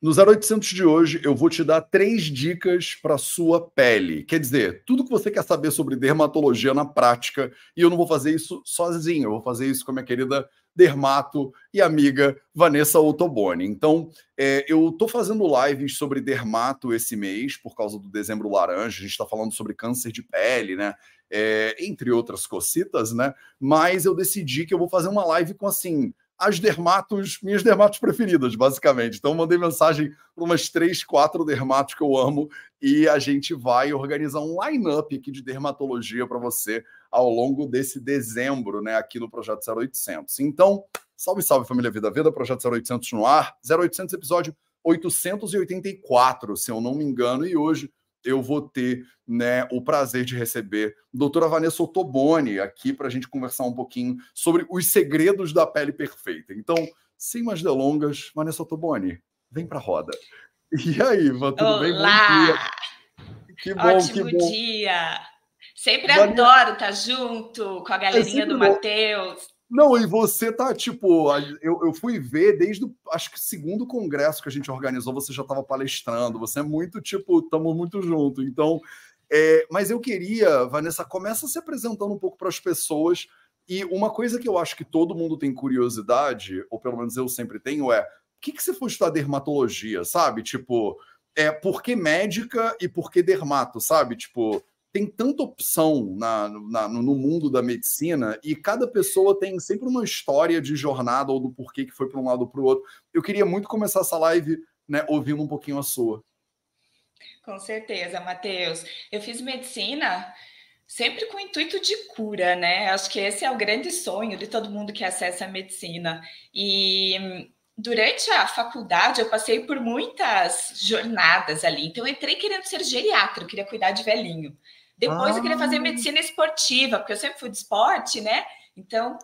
No 0800 de hoje, eu vou te dar três dicas para sua pele. Quer dizer, tudo que você quer saber sobre dermatologia na prática, e eu não vou fazer isso sozinho, eu vou fazer isso com a minha querida dermato e amiga Vanessa Ottoboni. Então, é, eu estou fazendo lives sobre dermato esse mês, por causa do dezembro laranja, a gente está falando sobre câncer de pele, né? É, entre outras cocitas, né? Mas eu decidi que eu vou fazer uma live com assim as dermatos, minhas dermatos preferidas, basicamente. Então, mandei mensagem para umas três, quatro dermatos que eu amo e a gente vai organizar um line-up aqui de dermatologia para você ao longo desse dezembro, né, aqui no Projeto 0800. Então, salve, salve, família Vida Vida, Projeto 0800 no ar, 0800 episódio 884, se eu não me engano, e hoje eu vou ter né, o prazer de receber a doutora Vanessa Ottoboni aqui para a gente conversar um pouquinho sobre os segredos da pele perfeita. Então, sem mais delongas, Vanessa Ottoboni, vem para a roda. E aí, Ivan, tudo Olá. bem? Bom dia. Que bom, Ótimo que bom. dia. Sempre Vanessa... adoro estar junto com a galerinha é do Matheus. Não, e você tá, tipo, eu, eu fui ver desde o, acho que segundo congresso que a gente organizou, você já estava palestrando, você é muito, tipo, estamos muito junto. Então, é, mas eu queria, Vanessa, começa se apresentando um pouco para as pessoas. E uma coisa que eu acho que todo mundo tem curiosidade, ou pelo menos eu sempre tenho, é o que, que você foi estudar dermatologia, sabe? Tipo, é por que médica e por que dermato, sabe? Tipo, tem tanta opção na, na, no mundo da medicina e cada pessoa tem sempre uma história de jornada ou do porquê que foi para um lado ou para o outro. Eu queria muito começar essa live né, ouvindo um pouquinho a sua. Com certeza, Matheus. Eu fiz medicina sempre com o intuito de cura, né? Acho que esse é o grande sonho de todo mundo que acessa a medicina. E durante a faculdade eu passei por muitas jornadas ali. Então eu entrei querendo ser geriatra, eu queria cuidar de velhinho. Depois ah. eu queria fazer ah. medicina esportiva, porque eu sempre fui de esporte, né? Então,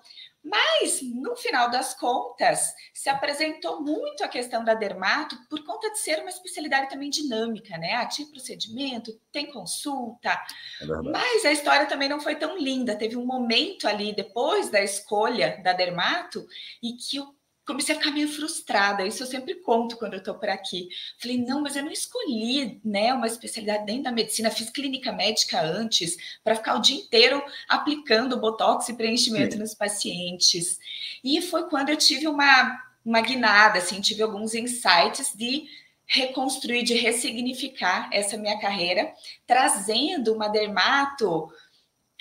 mas no final das contas, se apresentou muito a questão da dermato por conta de ser uma especialidade também dinâmica, né? Ah, tinha procedimento, tem consulta, é mas a história também não foi tão linda. Teve um momento ali depois da escolha da dermato e que eu comecei a ficar meio frustrada. Isso eu sempre conto quando eu estou por aqui. Falei, não, mas eu não escolhi né, uma especialidade dentro da medicina, fiz clínica médica antes, para ficar o dia inteiro aplicando botox e preenchimento Sim. nos pacientes. E foi quando eu tive uma, uma guinada, assim, tive alguns insights de reconstruir, de ressignificar essa minha carreira, trazendo uma dermato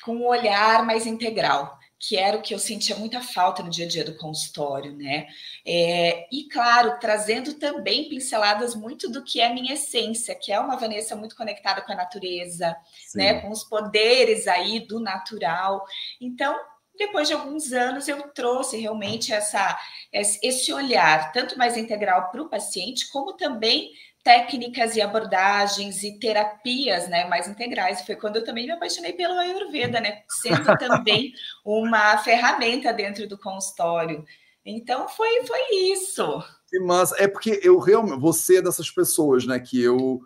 com um olhar mais integral que era o que eu sentia muita falta no dia a dia do consultório, né? É, e claro, trazendo também pinceladas muito do que é minha essência, que é uma Vanessa muito conectada com a natureza, Sim. né? Com os poderes aí do natural. Então, depois de alguns anos, eu trouxe realmente essa, esse olhar, tanto mais integral para o paciente, como também técnicas e abordagens e terapias né, mais integrais. Foi quando eu também me apaixonei pelo Ayurveda, né, sendo também uma ferramenta dentro do consultório. Então foi, foi isso. Mas é porque eu realmente, você é dessas pessoas, né, que eu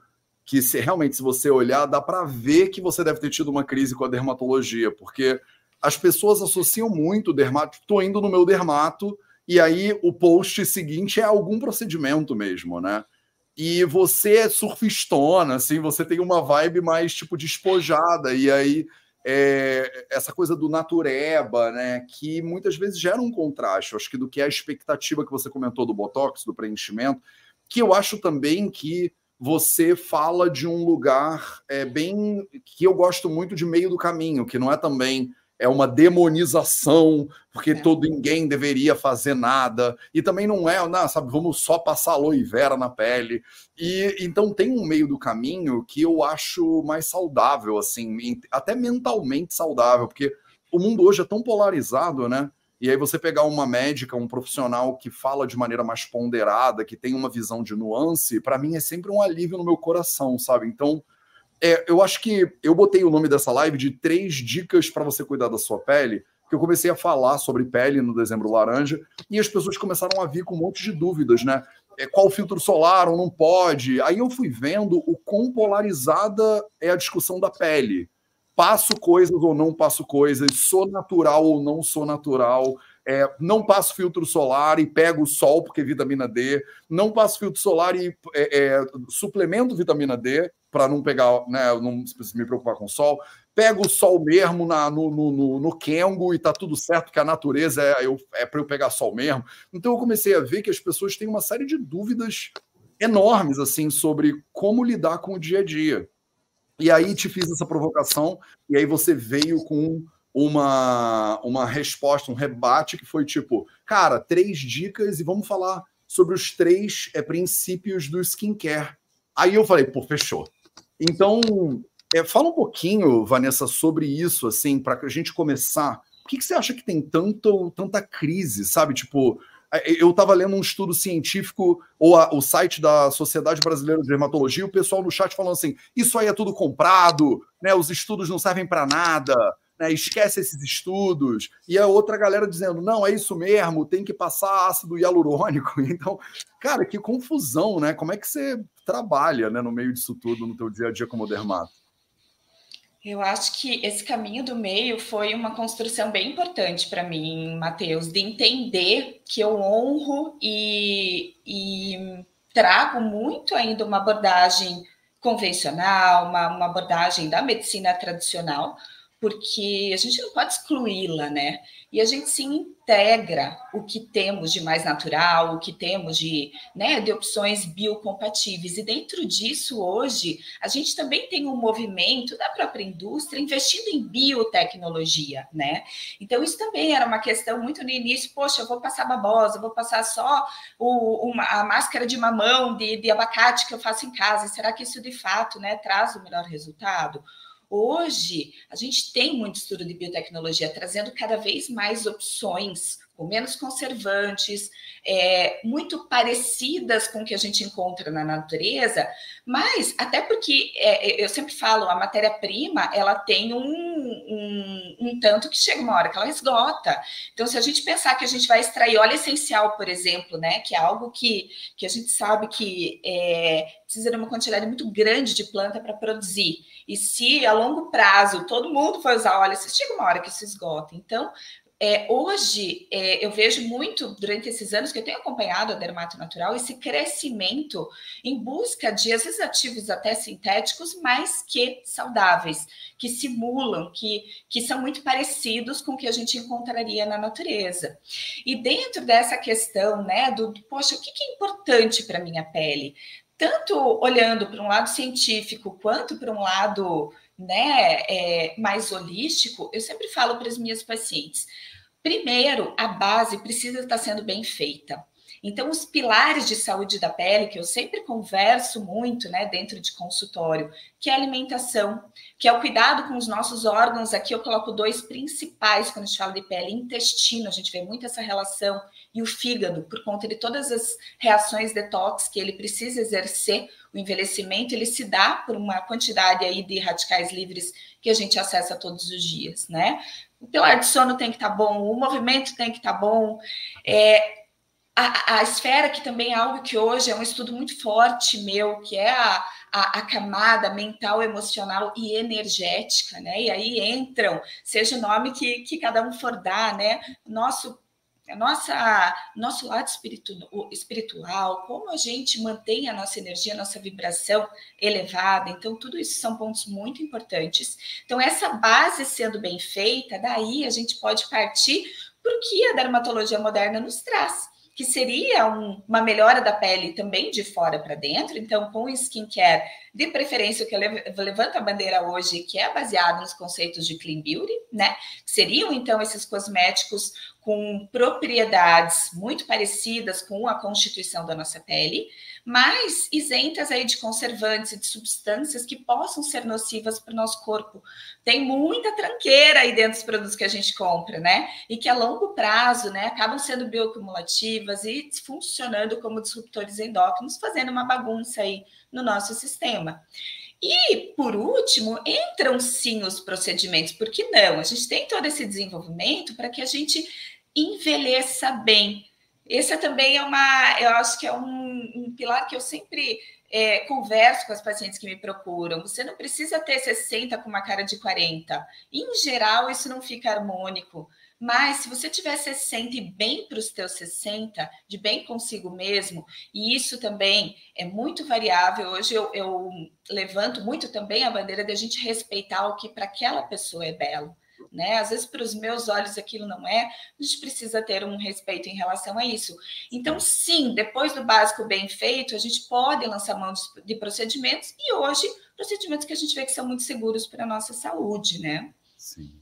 que se realmente se você olhar, dá para ver que você deve ter tido uma crise com a dermatologia, porque as pessoas associam muito dermato, tô indo no meu dermato e aí o post seguinte é algum procedimento mesmo, né? E você é surfistona, assim, você tem uma vibe mais tipo despojada, e aí é, essa coisa do natureba, né, que muitas vezes gera um contraste, acho que do que é a expectativa que você comentou do Botox, do preenchimento, que eu acho também que você fala de um lugar é, bem que eu gosto muito de meio do caminho, que não é também é uma demonização, porque é. todo ninguém deveria fazer nada, e também não é, não, sabe, vamos só passar aloe vera na pele. E então tem um meio do caminho que eu acho mais saudável, assim, até mentalmente saudável, porque o mundo hoje é tão polarizado, né? E aí você pegar uma médica, um profissional que fala de maneira mais ponderada, que tem uma visão de nuance, para mim é sempre um alívio no meu coração, sabe? Então, é, eu acho que eu botei o nome dessa live de três dicas para você cuidar da sua pele, que eu comecei a falar sobre pele no dezembro laranja e as pessoas começaram a vir com um monte de dúvidas, né? É, qual filtro solar ou não pode? Aí eu fui vendo o quão polarizada é a discussão da pele. Passo coisas ou não passo coisas, sou natural ou não sou natural. é, não passo filtro solar e pego o sol, porque vitamina D, não passo filtro solar e é, é, suplemento vitamina D para não pegar, né, não me preocupar com o sol, pego o sol mesmo na, no, no, no, no Kengo e tá tudo certo, que a natureza é, é para eu pegar sol mesmo. Então eu comecei a ver que as pessoas têm uma série de dúvidas enormes assim sobre como lidar com o dia a dia. E aí te fiz essa provocação, e aí você veio com uma, uma resposta, um rebate que foi tipo, cara, três dicas e vamos falar sobre os três é, princípios do skincare. Aí eu falei, pô, fechou. Então, é, fala um pouquinho, Vanessa, sobre isso, assim, para a gente começar. Por que, que você acha que tem tanto, tanta crise, sabe? Tipo, é, eu estava lendo um estudo científico, ou a, o site da Sociedade Brasileira de Dermatologia, o pessoal no chat falando assim: isso aí é tudo comprado, né? Os estudos não servem para nada, né? Esquece esses estudos. E a outra galera dizendo: não, é isso mesmo, tem que passar ácido hialurônico. Então, cara, que confusão, né? Como é que você trabalha né, no meio disso tudo no teu dia a dia como dermato? Eu acho que esse caminho do meio foi uma construção bem importante para mim, Matheus, de entender que eu honro e, e, trago muito ainda uma abordagem convencional, uma, uma abordagem da medicina tradicional, porque a gente não pode excluí-la, né? E a gente sim integra o que temos de mais natural, o que temos de, né, de opções biocompatíveis. E dentro disso, hoje, a gente também tem um movimento da própria indústria investindo em biotecnologia, né? Então, isso também era uma questão muito no início, poxa, eu vou passar babosa, vou passar só o, uma, a máscara de mamão de, de abacate que eu faço em casa. Será que isso de fato né, traz o melhor resultado? Hoje, a gente tem muito estudo de biotecnologia trazendo cada vez mais opções com menos conservantes, é, muito parecidas com o que a gente encontra na natureza, mas até porque é, é eu sempre falo, a matéria-prima ela tem um, um, um, tanto que chega uma hora que ela esgota. Então, se a gente pensar que a gente vai extrair óleo essencial, por exemplo, né, que é algo que, que a gente sabe que é, precisa de uma quantidade muito grande de planta para produzir. E se a longo prazo todo mundo for usar óleo, chega uma hora que se esgota. Então, é, hoje, é, eu vejo muito, durante esses anos que eu tenho acompanhado a Dermato Natural, esse crescimento em busca de, às vezes, ativos até sintéticos, mas que saudáveis, que simulam, que, que são muito parecidos com o que a gente encontraria na natureza. E dentro dessa questão, né, do, poxa, o que, que é importante para minha pele? Tanto olhando para um lado científico, quanto para um lado né, é, mais holístico, eu sempre falo para as minhas pacientes: primeiro, a base precisa estar sendo bem feita. Então, os pilares de saúde da pele, que eu sempre converso muito, né, dentro de consultório, que é alimentação, que é o cuidado com os nossos órgãos. Aqui eu coloco dois principais quando a gente fala de pele: intestino, a gente vê muito essa relação, e o fígado, por conta de todas as reações detox que ele precisa exercer o envelhecimento ele se dá por uma quantidade aí de radicais livres que a gente acessa todos os dias, né? O pilar de sono tem que estar tá bom, o movimento tem que estar tá bom. É, a, a, esfera, que também é algo que hoje é um estudo muito forte meu, que é a, a, a, camada mental, emocional e energética, né? E aí entram, seja o nome que, que cada um for dar, né? Nosso nossa nosso lado espiritual, espiritual, como a gente mantém a nossa energia, a nossa vibração elevada. Então, tudo isso são pontos muito importantes. Então, essa base sendo bem feita, daí a gente pode partir para o que a dermatologia moderna nos traz que seria um, uma melhora da pele também de fora para dentro. Então, com skincare, de preferência, o que eu levanto a bandeira hoje, que é baseado nos conceitos de clean beauty, né? Seriam então esses cosméticos com propriedades muito parecidas com a constituição da nossa pele, mas isentas aí de conservantes e de substâncias que possam ser nocivas para o nosso corpo. Tem muita tranqueira aí dentro dos produtos que a gente compra, né? E que a longo prazo, né, acabam sendo bioacumulativas e funcionando como disruptores endócrinos, fazendo uma bagunça aí no nosso sistema. E, por último, entram sim os procedimentos, porque não? A gente tem todo esse desenvolvimento para que a gente envelheça bem. Esse também é uma, eu acho que é um, um pilar que eu sempre é, converso com as pacientes que me procuram. Você não precisa ter 60 com uma cara de 40. Em geral, isso não fica harmônico. Mas se você tiver 60 e bem para os teus 60, de bem consigo mesmo, e isso também é muito variável. Hoje eu, eu levanto muito também a bandeira de a gente respeitar o que para aquela pessoa é belo né? Às vezes, para os meus olhos, aquilo não é, a gente precisa ter um respeito em relação a isso. Então, sim, depois do básico bem feito, a gente pode lançar mão de procedimentos, e hoje, procedimentos que a gente vê que são muito seguros para a nossa saúde, né? Sim.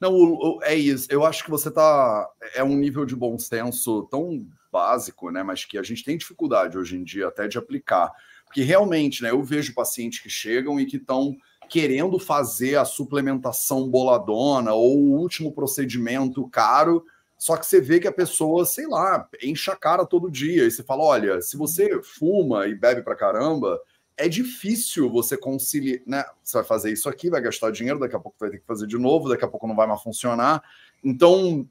Não, é isso. Eu acho que você está. É um nível de bom senso tão básico, né? Mas que a gente tem dificuldade hoje em dia até de aplicar. Porque realmente, né? Eu vejo pacientes que chegam e que estão querendo fazer a suplementação boladona ou o último procedimento caro, só que você vê que a pessoa, sei lá, enche a cara todo dia. E você fala: olha, se você fuma e bebe pra caramba, é difícil você conciliar, né? Você vai fazer isso aqui, vai gastar dinheiro, daqui a pouco vai ter que fazer de novo, daqui a pouco não vai mais funcionar. Então,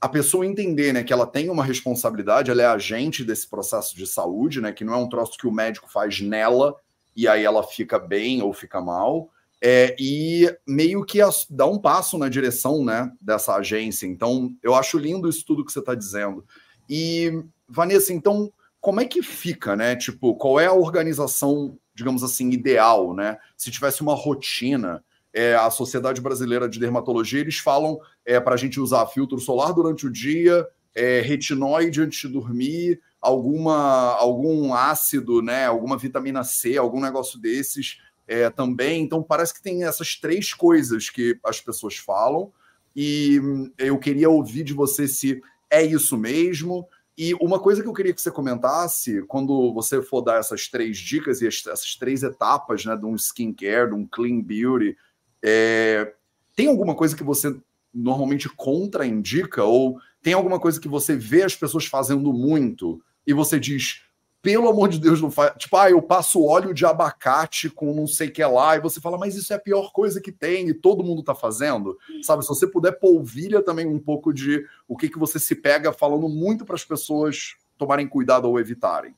a pessoa entender, né, que ela tem uma responsabilidade, ela é agente desse processo de saúde, né, que não é um troço que o médico faz nela, e aí ela fica bem ou fica mal, é, e meio que dá um passo na direção né, dessa agência. Então, eu acho lindo isso tudo que você está dizendo. E, Vanessa, então, como é que fica, né? Tipo, qual é a organização, digamos assim, ideal, né? Se tivesse uma rotina, é, a Sociedade Brasileira de Dermatologia, eles falam é, para a gente usar filtro solar durante o dia, é, retinóide antes de dormir, alguma algum ácido, né, alguma vitamina C, algum negócio desses é, também. Então parece que tem essas três coisas que as pessoas falam e eu queria ouvir de você se é isso mesmo. E uma coisa que eu queria que você comentasse, quando você for dar essas três dicas e essas três etapas né, de um skincare, de um clean beauty, é, tem alguma coisa que você normalmente contraindica? Ou tem alguma coisa que você vê as pessoas fazendo muito e você diz, pelo amor de Deus, não faz. Tipo, ah, eu passo óleo de abacate com não sei o que lá, e você fala, mas isso é a pior coisa que tem, e todo mundo tá fazendo. Sabe, se você puder polvilha também um pouco de o que, que você se pega falando muito para as pessoas tomarem cuidado ou evitarem.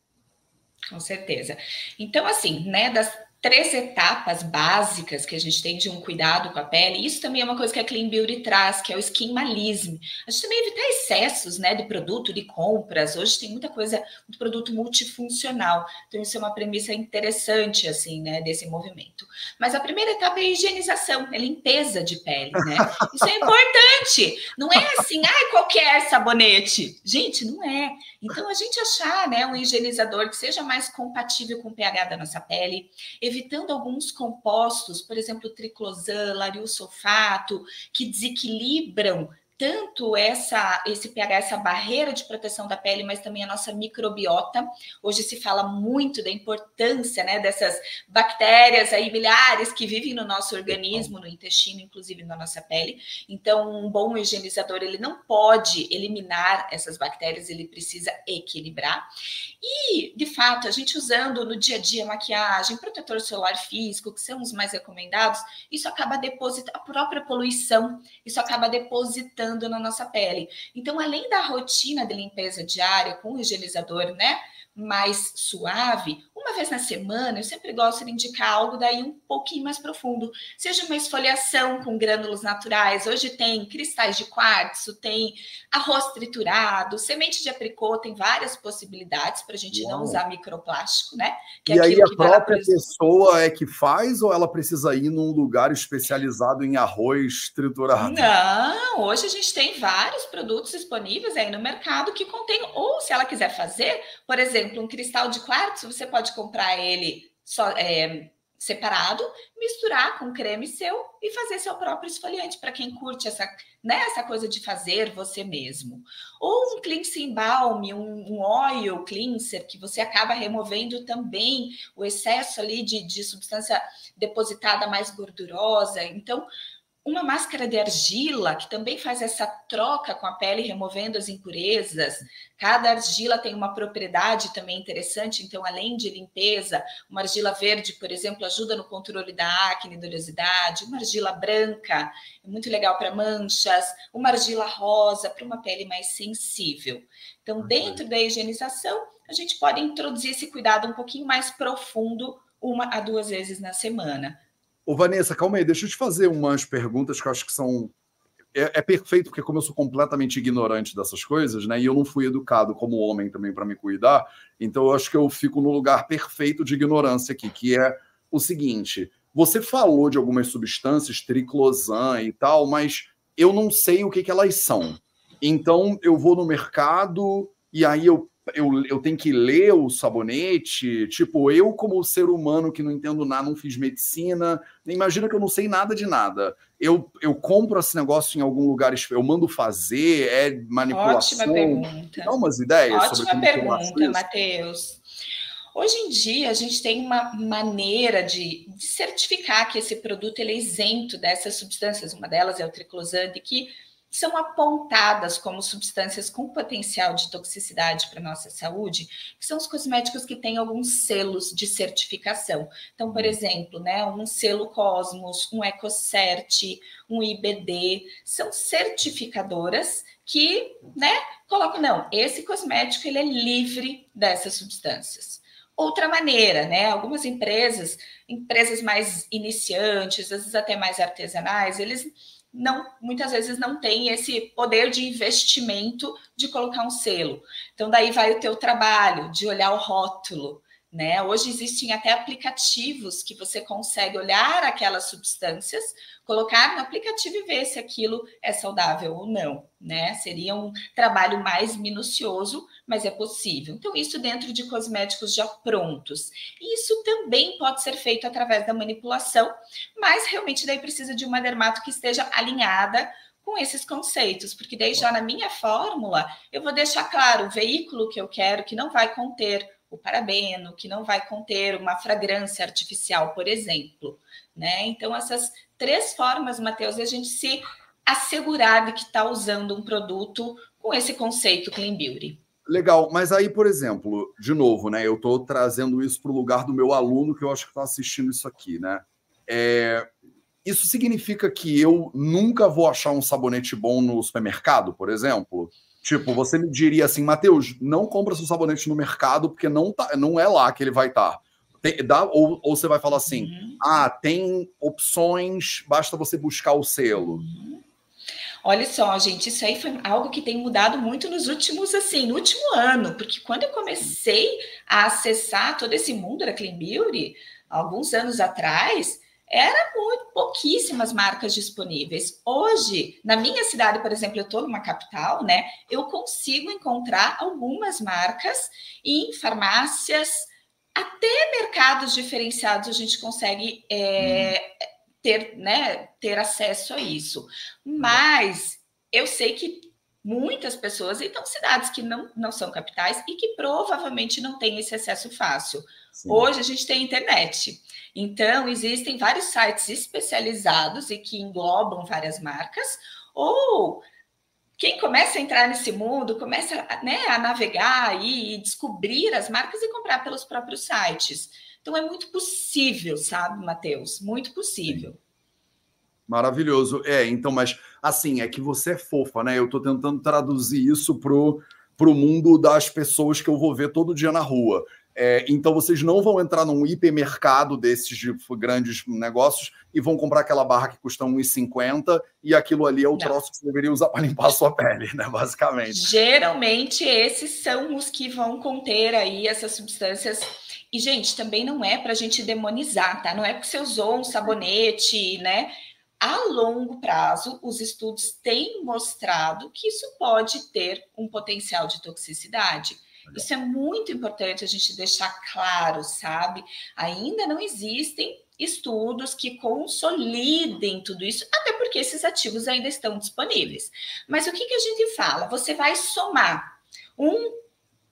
Com certeza. Então, assim, né, das três etapas básicas que a gente tem de um cuidado com a pele. Isso também é uma coisa que a Clean Beauty traz, que é o skinmalism. A gente também evitar excessos, né, de produto, de compras. Hoje tem muita coisa, muito produto multifuncional. Então isso é uma premissa interessante assim, né, desse movimento. Mas a primeira etapa é a higienização, é limpeza de pele, né? Isso é importante. Não é assim, ai, qualquer sabonete. Gente, não é. Então a gente achar, né, um higienizador que seja mais compatível com o pH da nossa pele, evitando alguns compostos, por exemplo, triclosan, larisulfato, que desequilibram tanto essa esse pH, essa barreira de proteção da pele, mas também a nossa microbiota. Hoje se fala muito da importância, né, dessas bactérias aí milhares que vivem no nosso organismo, no intestino, inclusive na nossa pele. Então, um bom higienizador, ele não pode eliminar essas bactérias, ele precisa equilibrar. E, de fato, a gente usando no dia a dia maquiagem, protetor solar físico, que são os mais recomendados, isso acaba depositando a própria poluição, isso acaba depositando na nossa pele. Então, além da rotina de limpeza diária com o higienizador, né? mais suave, uma vez na semana, eu sempre gosto de indicar algo daí um pouquinho mais profundo. Seja uma esfoliação com grânulos naturais. Hoje tem cristais de quartzo, tem arroz triturado, semente de apricot, tem várias possibilidades para a gente Uau. não usar microplástico, né? Que é e aí a própria pessoa é que faz ou ela precisa ir num lugar especializado em arroz triturado? Não, hoje a gente tem vários produtos disponíveis aí no mercado que contém, ou se ela quiser fazer, por exemplo, um cristal de quartzo, você pode comprar ele só, é, separado, misturar com creme seu e fazer seu próprio esfoliante para quem curte essa, né, essa coisa de fazer você mesmo. Ou um cleansing balm, um, um oil cleanser que você acaba removendo também o excesso ali de, de substância depositada mais gordurosa. Então, uma máscara de argila, que também faz essa troca com a pele, removendo as impurezas. Cada argila tem uma propriedade também interessante, então, além de limpeza, uma argila verde, por exemplo, ajuda no controle da acne, da oleosidade. Uma argila branca é muito legal para manchas. Uma argila rosa para uma pele mais sensível. Então, dentro da higienização, a gente pode introduzir esse cuidado um pouquinho mais profundo, uma a duas vezes na semana Ô, Vanessa, calma aí, deixa eu te fazer umas perguntas que eu acho que são é, é, perfeito, porque como eu sou completamente ignorante dessas coisas, né? E eu não fui educado como homem também para me cuidar, então eu acho que eu fico no lugar perfeito de ignorância aqui, que é o seguinte: você falou de algumas substâncias, triclosan e tal, mas eu não sei o que, que elas são. Então eu vou no mercado e aí eu eu, eu tenho que ler o sabonete. Tipo, eu, como ser humano que não entendo nada, não fiz medicina, imagina que eu não sei nada de nada. Eu, eu compro esse negócio em algum lugar, eu mando fazer, é manipulação. Ótima pergunta. Dá umas ideias Ótima sobre como pergunta, Matheus. Hoje em dia, a gente tem uma maneira de, de certificar que esse produto ele é isento dessas substâncias. Uma delas é o triclosan, que são apontadas como substâncias com potencial de toxicidade para a nossa saúde, que são os cosméticos que têm alguns selos de certificação. Então, por exemplo, né, um selo Cosmos, um EcoCert, um IBD, são certificadoras que, né, colocam, não, esse cosmético ele é livre dessas substâncias. Outra maneira, né? Algumas empresas, empresas mais iniciantes, às vezes até mais artesanais, eles não muitas vezes não tem esse poder de investimento de colocar um selo. Então daí vai o teu trabalho de olhar o rótulo, né? Hoje existem até aplicativos que você consegue olhar aquelas substâncias, colocar no aplicativo e ver se aquilo é saudável ou não, né? Seria um trabalho mais minucioso, mas é possível. Então, isso dentro de cosméticos já prontos. Isso também pode ser feito através da manipulação, mas realmente daí precisa de uma dermato que esteja alinhada com esses conceitos, porque daí já na minha fórmula eu vou deixar claro o veículo que eu quero que não vai conter o parabeno, que não vai conter uma fragrância artificial, por exemplo. Né? Então, essas três formas, Matheus, de a gente se assegurar de que está usando um produto com esse conceito Clean Beauty. Legal, mas aí, por exemplo, de novo, né? Eu estou trazendo isso para o lugar do meu aluno que eu acho que está assistindo isso aqui, né? É, isso significa que eu nunca vou achar um sabonete bom no supermercado, por exemplo? Tipo, você me diria assim, Matheus, não compra seu sabonete no mercado, porque não, tá, não é lá que ele vai estar. Tá. ou, ou você vai falar assim, uhum. ah, tem opções, basta você buscar o selo. Uhum. Olha só, gente, isso aí foi algo que tem mudado muito nos últimos, assim, no último ano, porque quando eu comecei a acessar todo esse mundo da Clean Beauty, alguns anos atrás, era muito pouquíssimas marcas disponíveis. Hoje, na minha cidade, por exemplo, eu estou numa capital, né? Eu consigo encontrar algumas marcas em farmácias, até mercados diferenciados a gente consegue é, ter, né, ter acesso a isso. Mas eu sei que muitas pessoas, então cidades que não, não são capitais e que provavelmente não têm esse acesso fácil. Sim. Hoje a gente tem internet. Então, existem vários sites especializados e que englobam várias marcas, ou quem começa a entrar nesse mundo começa né, a navegar e descobrir as marcas e comprar pelos próprios sites. Então, é muito possível, sabe, Matheus? Muito possível. Maravilhoso. É, então, mas assim, é que você é fofa, né? Eu estou tentando traduzir isso pro, pro mundo das pessoas que eu vou ver todo dia na rua. É, então vocês não vão entrar num hipermercado desses de grandes negócios e vão comprar aquela barra que custa R$1,50 e aquilo ali é o não. troço que você deveria usar para limpar a sua pele, né? Basicamente. Geralmente esses são os que vão conter aí essas substâncias. E, gente, também não é para a gente demonizar, tá? Não é porque você usou um sabonete, né? A longo prazo, os estudos têm mostrado que isso pode ter um potencial de toxicidade. Isso é muito importante a gente deixar claro, sabe? Ainda não existem estudos que consolidem tudo isso, até porque esses ativos ainda estão disponíveis. Mas o que, que a gente fala? Você vai somar um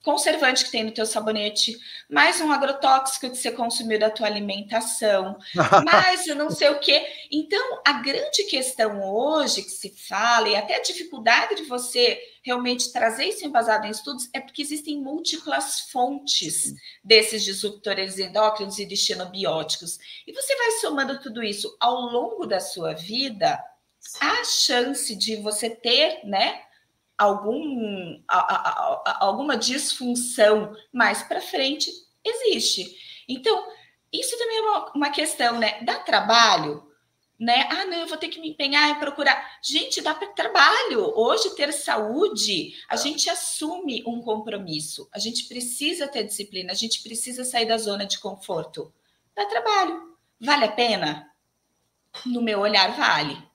conservante que tem no teu sabonete, mais um agrotóxico que você consumiu da tua alimentação, mais eu não sei o quê. Então, a grande questão hoje que se fala, e até a dificuldade de você realmente trazer isso embasado em estudos, é porque existem múltiplas fontes desses disruptores endócrinos e destinobióticos. E você vai somando tudo isso ao longo da sua vida, a chance de você ter, né, algum, a, a, a, alguma disfunção mais para frente existe. Então, isso também é uma, uma questão, né? Dá trabalho? né? Ah, não, eu vou ter que me empenhar em procurar. Gente, dá para trabalho. Hoje, ter saúde, a gente assume um compromisso. A gente precisa ter disciplina, a gente precisa sair da zona de conforto. Dá trabalho. Vale a pena? No meu olhar, vale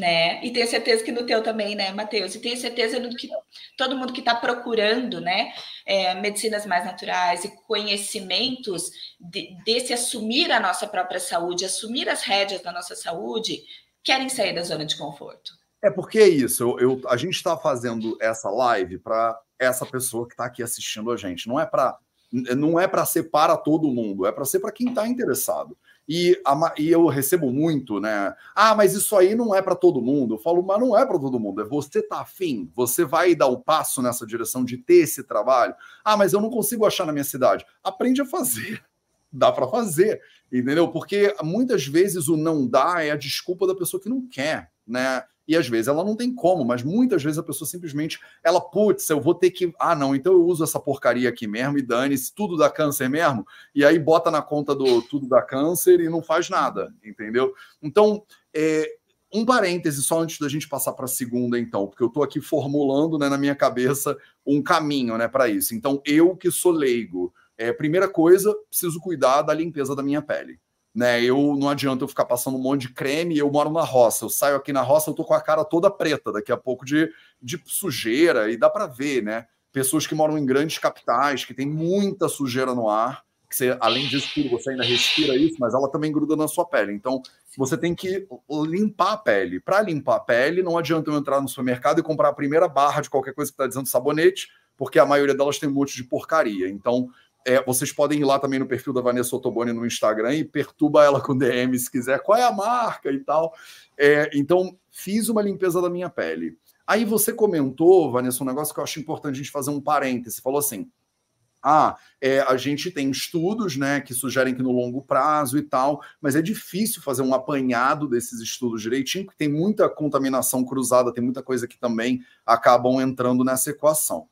né? E tenho certeza que no teu também, né, Matheus? E tenho certeza no que todo mundo que está procurando, né, é, medicinas mais naturais e conhecimentos de, desse assumir a nossa própria saúde, assumir as rédeas da nossa saúde, querem sair da zona de conforto. É porque é isso. Eu, eu a gente está fazendo essa live para essa pessoa que está aqui assistindo a gente. Não é para não é para ser para todo mundo, é para ser para quem está interessado. E, a, e, eu recebo muito, né? Ah, mas isso aí não é para todo mundo. Eu falo, mas não é para todo mundo. É você tá afim, você vai dar o passo nessa direção de ter esse trabalho. Ah, mas eu não consigo achar na minha cidade. Aprende a fazer. Dá para fazer, entendeu? Porque muitas vezes o não dá é a desculpa da pessoa que não quer, né? E às vezes ela não tem como, mas muitas vezes a pessoa simplesmente, ela, putz, eu vou ter que. Ah, não, então eu uso essa porcaria aqui mesmo e dane-se, tudo dá câncer mesmo, e aí bota na conta do tudo dá câncer e não faz nada, entendeu? Então, é, um parêntese só antes da gente passar para a segunda, então, porque eu estou aqui formulando né, na minha cabeça um caminho né, para isso. Então, eu que sou leigo, é, primeira coisa, preciso cuidar da limpeza da minha pele né? Eu não adianta eu ficar passando um monte de creme, eu moro na roça, eu saio aqui na roça, eu tô com a cara toda preta daqui a pouco de, de sujeira, e dá para ver, né? Pessoas que moram em grandes capitais, que tem muita sujeira no ar, que você, além disso tudo, você ainda respira isso, mas ela também gruda na sua pele. Então, você tem que limpar a pele. Para limpar a pele, não adianta eu entrar no supermercado e comprar a primeira barra de qualquer coisa que está dizendo sabonete, porque a maioria delas tem um monte de porcaria. Então, é, vocês podem ir lá também no perfil da Vanessa Ottoboni no Instagram e perturba ela com DM se quiser, qual é a marca e tal. É, então, fiz uma limpeza da minha pele. Aí você comentou, Vanessa, um negócio que eu acho importante a gente fazer um parêntese. Falou assim: ah, é, a gente tem estudos né, que sugerem que no longo prazo e tal, mas é difícil fazer um apanhado desses estudos direitinho, porque tem muita contaminação cruzada, tem muita coisa que também acabam entrando nessa equação.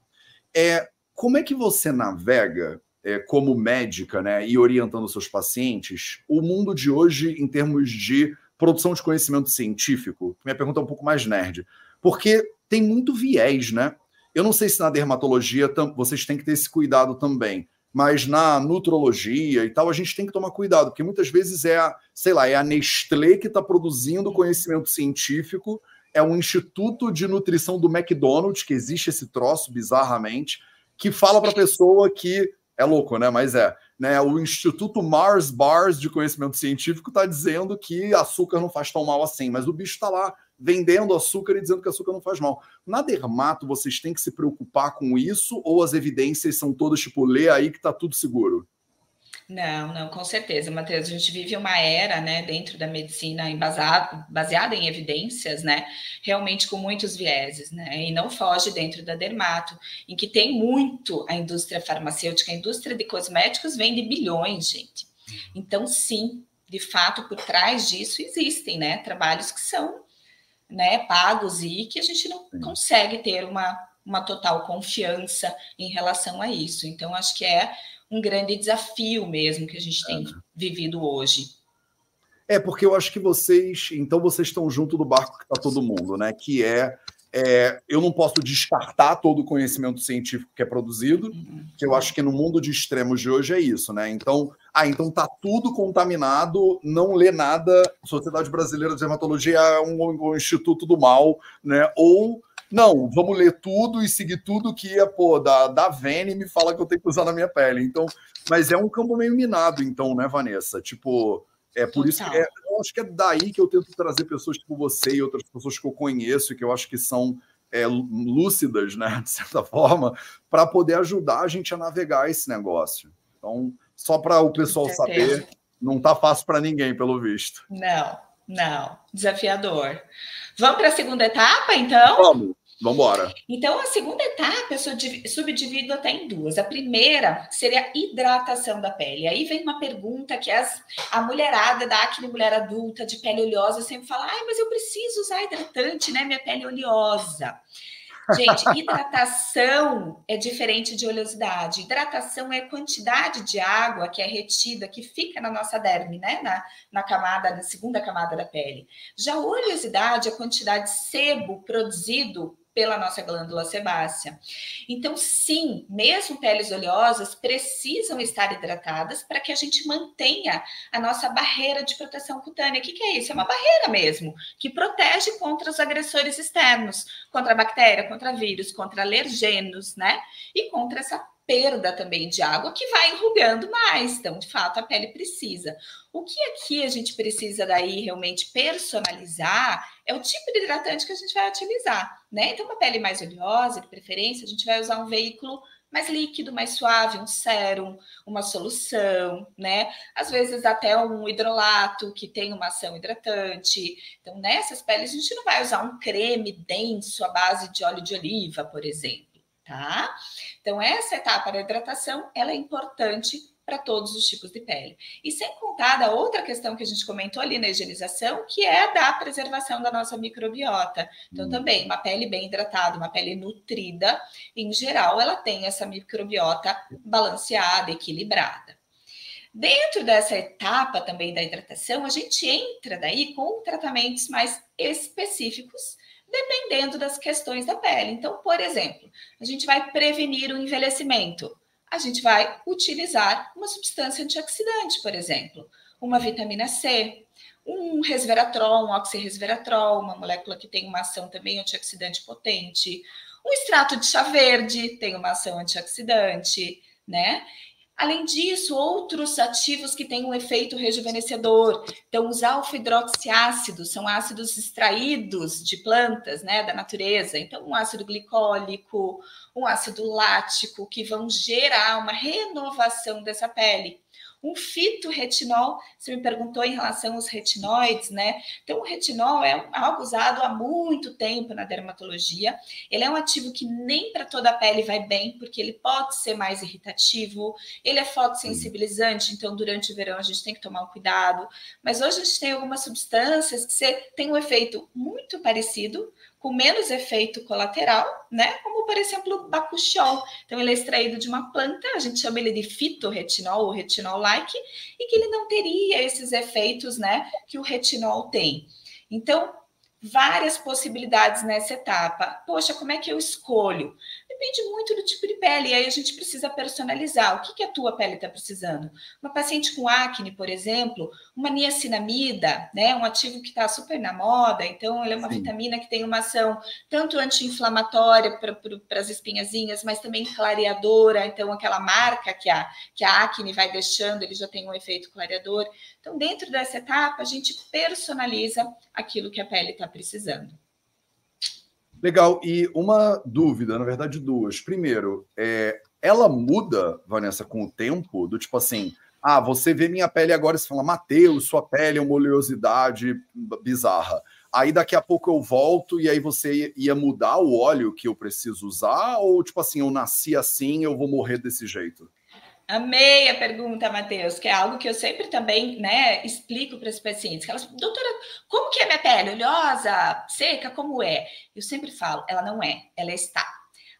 É, como é que você navega é, como médica, né, e orientando seus pacientes, o mundo de hoje em termos de produção de conhecimento científico? Minha pergunta é um pouco mais nerd, porque tem muito viés, né? Eu não sei se na dermatologia vocês têm que ter esse cuidado também, mas na nutrologia e tal, a gente tem que tomar cuidado, porque muitas vezes é a, sei lá, é a Nestlé que está produzindo conhecimento científico, é um instituto de nutrição do McDonald's, que existe esse troço bizarramente, que fala para a pessoa que é louco, né? Mas é. Né? O Instituto Mars Bars de Conhecimento Científico está dizendo que açúcar não faz tão mal assim, mas o bicho está lá vendendo açúcar e dizendo que açúcar não faz mal. Na dermato, vocês têm que se preocupar com isso ou as evidências são todas tipo, lê aí que está tudo seguro? Não, não, com certeza, Matheus. A gente vive uma era, né, dentro da medicina embasado, baseada em evidências, né, realmente com muitos vieses, né, e não foge dentro da dermato, em que tem muito a indústria farmacêutica, a indústria de cosméticos vende bilhões, gente. Então, sim, de fato, por trás disso existem, né, trabalhos que são, né, pagos e que a gente não consegue ter uma, uma total confiança em relação a isso. Então, acho que é um grande desafio mesmo que a gente tem é. vivido hoje. É, porque eu acho que vocês, então vocês estão junto do barco que está todo mundo, né? Que é, é, eu não posso descartar todo o conhecimento científico que é produzido, uhum. que eu acho que no mundo de extremos de hoje é isso, né? Então, ah, então tá tudo contaminado, não lê nada. Sociedade Brasileira de Dermatologia é um, um instituto do mal, né? Ou não, vamos ler tudo e seguir tudo que é, pô, da, da Vene me fala que eu tenho que usar na minha pele. Então, mas é um campo meio minado, então, né, Vanessa? Tipo, é por Total. isso que é, eu acho que é daí que eu tento trazer pessoas tipo você e outras pessoas que eu conheço, que eu acho que são é, lúcidas, né, de certa forma, para poder ajudar a gente a navegar esse negócio. Então, só para o pessoal saber, não tá fácil para ninguém, pelo visto. Não, não, desafiador. Vamos para a segunda etapa, então? Vamos. Vamos embora. Então, a segunda etapa eu subdivido até em duas. A primeira seria a hidratação da pele. Aí vem uma pergunta que as, a mulherada da acne mulher adulta de pele oleosa sempre fala: ai, mas eu preciso usar hidratante, né? Minha pele oleosa. Gente, hidratação é diferente de oleosidade. Hidratação é a quantidade de água que é retida, que fica na nossa derme, né? Na, na camada, na segunda camada da pele. Já oleosidade é a quantidade de sebo produzido pela nossa glândula sebácea. Então, sim, mesmo peles oleosas precisam estar hidratadas para que a gente mantenha a nossa barreira de proteção cutânea. O que, que é isso? É uma barreira mesmo, que protege contra os agressores externos, contra a bactéria, contra vírus, contra alergenos, né? E contra essa perda também de água que vai enrugando mais. Então, de fato, a pele precisa. O que aqui a gente precisa daí realmente personalizar é o tipo de hidratante que a gente vai utilizar, né? Então, uma pele mais oleosa, de preferência, a gente vai usar um veículo mais líquido, mais suave, um sérum, uma solução, né? Às vezes até um hidrolato que tem uma ação hidratante. Então, nessas peles a gente não vai usar um creme denso à base de óleo de oliva, por exemplo tá? Então, essa etapa da hidratação, ela é importante para todos os tipos de pele. E sem contar da outra questão que a gente comentou ali na higienização, que é a da preservação da nossa microbiota. Então, hum. também, uma pele bem hidratada, uma pele nutrida, em geral, ela tem essa microbiota balanceada, equilibrada. Dentro dessa etapa também da hidratação, a gente entra daí com tratamentos mais específicos dependendo das questões da pele. Então, por exemplo, a gente vai prevenir o envelhecimento. A gente vai utilizar uma substância antioxidante, por exemplo, uma vitamina C, um resveratrol, um oxirresveratrol, uma molécula que tem uma ação também antioxidante potente, um extrato de chá verde tem uma ação antioxidante, né? Além disso, outros ativos que têm um efeito rejuvenescedor. Então, os alfa-hidroxiácidos são ácidos extraídos de plantas, né, da natureza. Então, um ácido glicólico, um ácido lático, que vão gerar uma renovação dessa pele um fitorretinol, você me perguntou em relação aos retinóides, né? Então, o retinol é algo usado há muito tempo na dermatologia. Ele é um ativo que nem para toda a pele vai bem, porque ele pode ser mais irritativo, ele é fotossensibilizante, então durante o verão a gente tem que tomar um cuidado. Mas hoje a gente tem algumas substâncias que você tem um efeito muito parecido, com menos efeito colateral, né? Como, por exemplo, o bacuchiol. Então, ele é extraído de uma planta, a gente chama ele de fitorretinol ou retinol-like, e que ele não teria esses efeitos, né, que o retinol tem. Então, várias possibilidades nessa etapa. Poxa, como é que eu escolho? Depende muito do tipo de pele, e aí a gente precisa personalizar. O que, que a tua pele está precisando? Uma paciente com acne, por exemplo, uma niacinamida, né? Um ativo que está super na moda, então ele é uma Sim. vitamina que tem uma ação tanto anti-inflamatória para as espinhazinhas, mas também clareadora, então aquela marca que a, que a acne vai deixando, ele já tem um efeito clareador. Então, dentro dessa etapa, a gente personaliza aquilo que a pele está precisando. Legal. E uma dúvida, na verdade, duas. Primeiro, é, ela muda, Vanessa, com o tempo, do tipo assim, ah, você vê minha pele agora e você fala, Mateus, sua pele é uma oleosidade bizarra. Aí daqui a pouco eu volto e aí você ia mudar o óleo que eu preciso usar? Ou tipo assim, eu nasci assim, eu vou morrer desse jeito? Amei a pergunta, Matheus, que é algo que eu sempre também né, explico para as pacientes. Elas, doutora, como que é minha pele? Oleosa, seca, como é? Eu sempre falo, ela não é, ela está.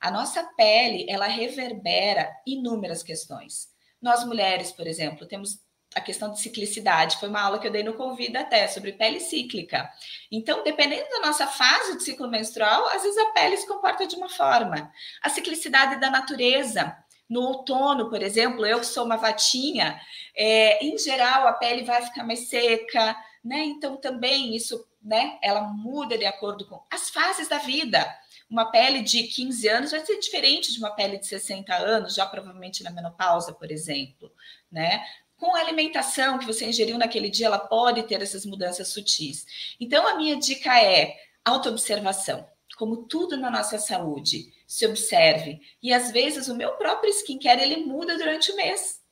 A nossa pele, ela reverbera inúmeras questões. Nós mulheres, por exemplo, temos a questão de ciclicidade. Foi uma aula que eu dei no Convida até sobre pele cíclica. Então, dependendo da nossa fase de ciclo menstrual, às vezes a pele se comporta de uma forma. A ciclicidade da natureza. No outono, por exemplo, eu que sou uma vatinha, é, em geral a pele vai ficar mais seca, né? Então também isso, né? Ela muda de acordo com as fases da vida. Uma pele de 15 anos vai ser diferente de uma pele de 60 anos, já provavelmente na menopausa, por exemplo, né? Com a alimentação que você ingeriu naquele dia, ela pode ter essas mudanças sutis. Então, a minha dica é autoobservação como tudo na nossa saúde, se observe. E às vezes o meu próprio skincare ele muda durante o mês.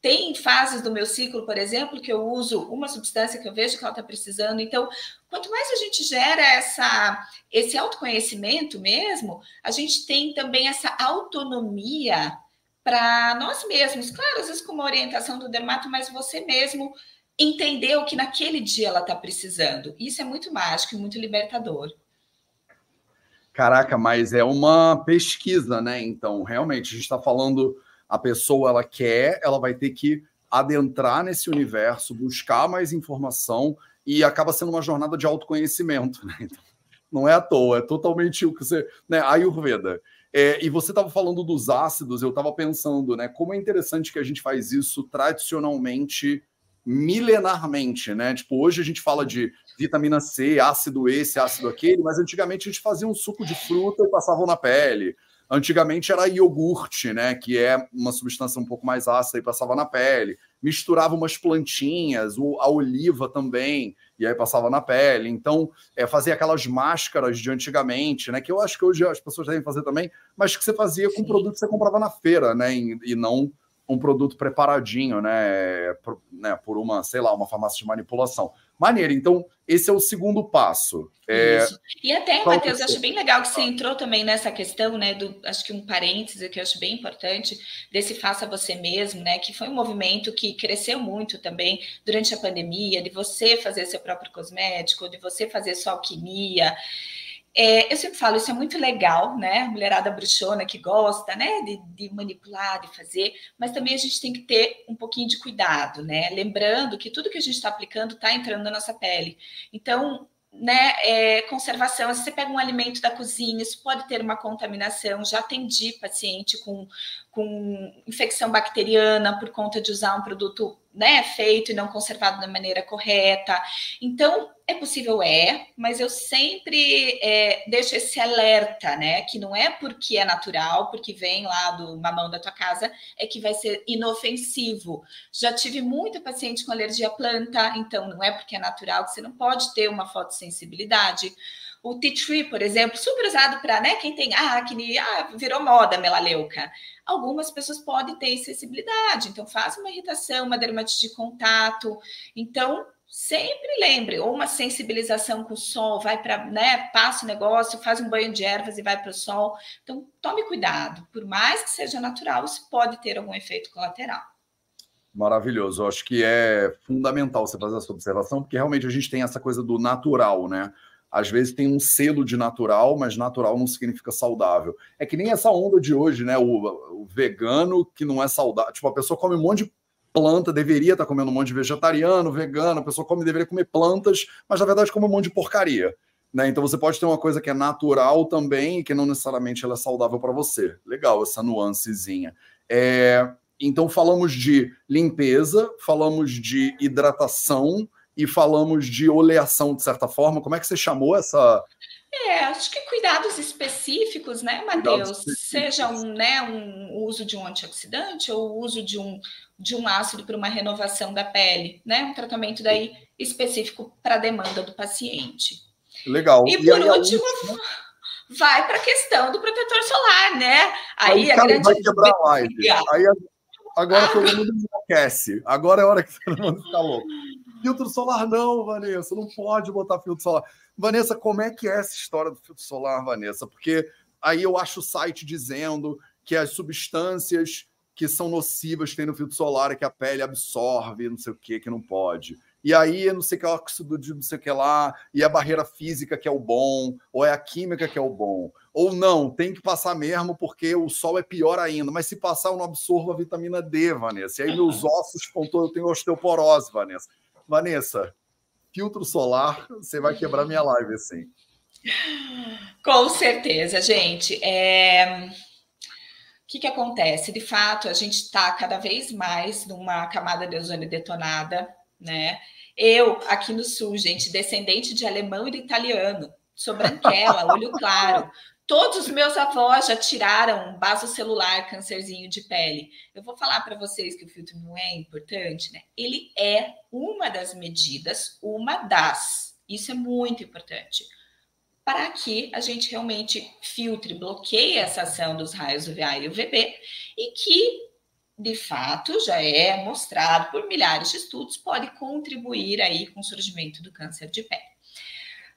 Tem fases do meu ciclo, por exemplo, que eu uso uma substância que eu vejo que ela está precisando. Então, quanto mais a gente gera essa, esse autoconhecimento mesmo, a gente tem também essa autonomia para nós mesmos. Claro, às vezes com uma orientação do dermato, mas você mesmo entender o que naquele dia ela está precisando. Isso é muito mágico e muito libertador. Caraca, mas é uma pesquisa, né? Então, realmente, a gente está falando, a pessoa ela quer, ela vai ter que adentrar nesse universo, buscar mais informação e acaba sendo uma jornada de autoconhecimento, né? Então, não é à toa, é totalmente o que você. Né? Ayurveda. É, e você estava falando dos ácidos, eu estava pensando, né? Como é interessante que a gente faz isso tradicionalmente, milenarmente, né? Tipo, hoje a gente fala de vitamina C, ácido esse, ácido aquele, mas antigamente a gente fazia um suco de fruta e passava na pele. Antigamente era iogurte, né? Que é uma substância um pouco mais ácida e passava na pele. Misturava umas plantinhas, a oliva também, e aí passava na pele. Então, é, fazia aquelas máscaras de antigamente, né? Que eu acho que hoje as pessoas devem fazer também, mas que você fazia com produto que você comprava na feira, né? E, e não um produto preparadinho, né? Por, né? por uma, sei lá, uma farmácia de manipulação. Maneiro. Então, esse é o segundo passo. É... E até, Matheus, acho bem legal que você entrou também nessa questão, né? Do, acho que um parêntese que eu acho bem importante desse faça você mesmo, né? Que foi um movimento que cresceu muito também durante a pandemia, de você fazer seu próprio cosmético, de você fazer sua alquimia. É, eu sempre falo, isso é muito legal, né? Mulherada bruxona que gosta, né? De, de, manipular, de fazer, mas também a gente tem que ter um pouquinho de cuidado, né? Lembrando que tudo que a gente está aplicando está entrando na nossa pele. Então, né, é, conservação, se você pega um alimento da cozinha, isso pode ter uma contaminação. Já atendi paciente com, com infecção bacteriana por conta de usar um produto né, feito e não conservado da maneira correta. Então, é possível, é, mas eu sempre é, deixo esse alerta, né? Que não é porque é natural, porque vem lá do mamão da tua casa, é que vai ser inofensivo. Já tive muita paciente com alergia à planta, então não é porque é natural que você não pode ter uma fotossensibilidade. O tea tree, por exemplo, super usado para né, quem tem acne, ah, virou moda melaleuca. Algumas pessoas podem ter sensibilidade, então faz uma irritação, uma dermatite de contato. Então, sempre lembre, ou uma sensibilização com o sol, vai para, né, passa o negócio, faz um banho de ervas e vai para o sol. Então, tome cuidado, por mais que seja natural, isso pode ter algum efeito colateral. Maravilhoso, eu acho que é fundamental você fazer essa observação, porque realmente a gente tem essa coisa do natural, né? Às vezes tem um selo de natural, mas natural não significa saudável. É que nem essa onda de hoje, né? O, o vegano que não é saudável. Tipo, a pessoa come um monte de planta, deveria estar comendo um monte de vegetariano, vegano, a pessoa come, deveria comer plantas, mas na verdade come um monte de porcaria. Né? Então você pode ter uma coisa que é natural também e que não necessariamente ela é saudável para você. Legal essa nuancezinha. É, então falamos de limpeza, falamos de hidratação e falamos de oleação de certa forma. Como é que você chamou essa é, acho que cuidados específicos, né, Matheus? Seja um, né, um uso de um antioxidante ou o uso de um, de um ácido para uma renovação da pele, né? Um tratamento daí específico para a demanda do paciente. Legal. E, e por último, última... vai para a questão do protetor solar, né? Aí, aí a grande... vai quebrar a live. Aí, agora ah. todo mundo enlouquece. Agora é a hora que todo mundo fica louco. Filtro solar não, Vanessa, não pode botar filtro solar. Vanessa, como é que é essa história do filtro solar, Vanessa? Porque aí eu acho o site dizendo que as substâncias que são nocivas tem no filtro solar, que a pele absorve, não sei o que, que não pode. E aí, não sei que, óxido de não sei o que lá, e a barreira física que é o bom, ou é a química que é o bom. Ou não, tem que passar mesmo, porque o sol é pior ainda. Mas se passar, eu não absorvo a vitamina D, Vanessa. E aí meus ossos, pontou, eu tenho osteoporose, Vanessa. Vanessa, filtro solar, você vai quebrar minha live assim. Com certeza, gente. É... O que, que acontece? De fato, a gente está cada vez mais numa camada de ozônio detonada, né? Eu, aqui no sul, gente, descendente de alemão e de italiano, sou branquela, olho claro. Todos os meus avós já tiraram base celular, câncerzinho de pele. Eu vou falar para vocês que o filtro não é importante, né? Ele é uma das medidas, uma das. Isso é muito importante. Para que a gente realmente filtre, bloqueie essa ação dos raios UVA e UVB e que, de fato, já é mostrado por milhares de estudos, pode contribuir aí com o surgimento do câncer de pele.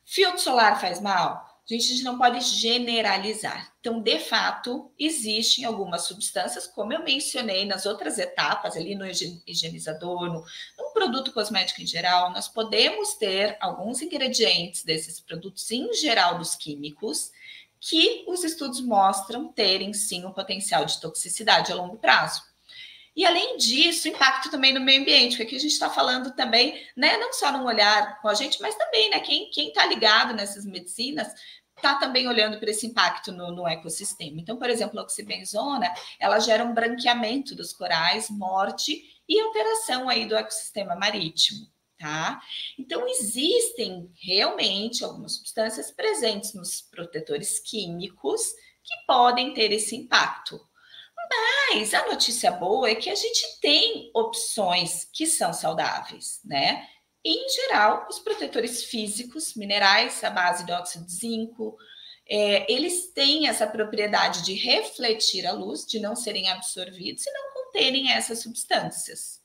Filtro solar faz mal? A gente não pode generalizar. Então, de fato, existem algumas substâncias, como eu mencionei nas outras etapas, ali no higienizador, no, no, produto cosmético em geral, nós podemos ter alguns ingredientes desses produtos, em geral dos químicos, que os estudos mostram terem sim um potencial de toxicidade a longo prazo. E além disso, impacto também no meio ambiente, porque aqui a gente está falando também, né, não só num olhar com a gente, mas também, né, quem está ligado nessas medicinas está também olhando para esse impacto no, no, ecossistema. Então, por exemplo, a oxibenzona, ela gera um branqueamento dos corais, morte e alteração aí do ecossistema marítimo, tá? Então, existem realmente algumas substâncias presentes nos protetores químicos que podem ter esse impacto. Mas a notícia boa é que a gente tem opções que são saudáveis, né? Em geral, os protetores físicos, minerais à base de óxido de zinco, é, eles têm essa propriedade de refletir a luz, de não serem absorvidos e não conterem essas substâncias.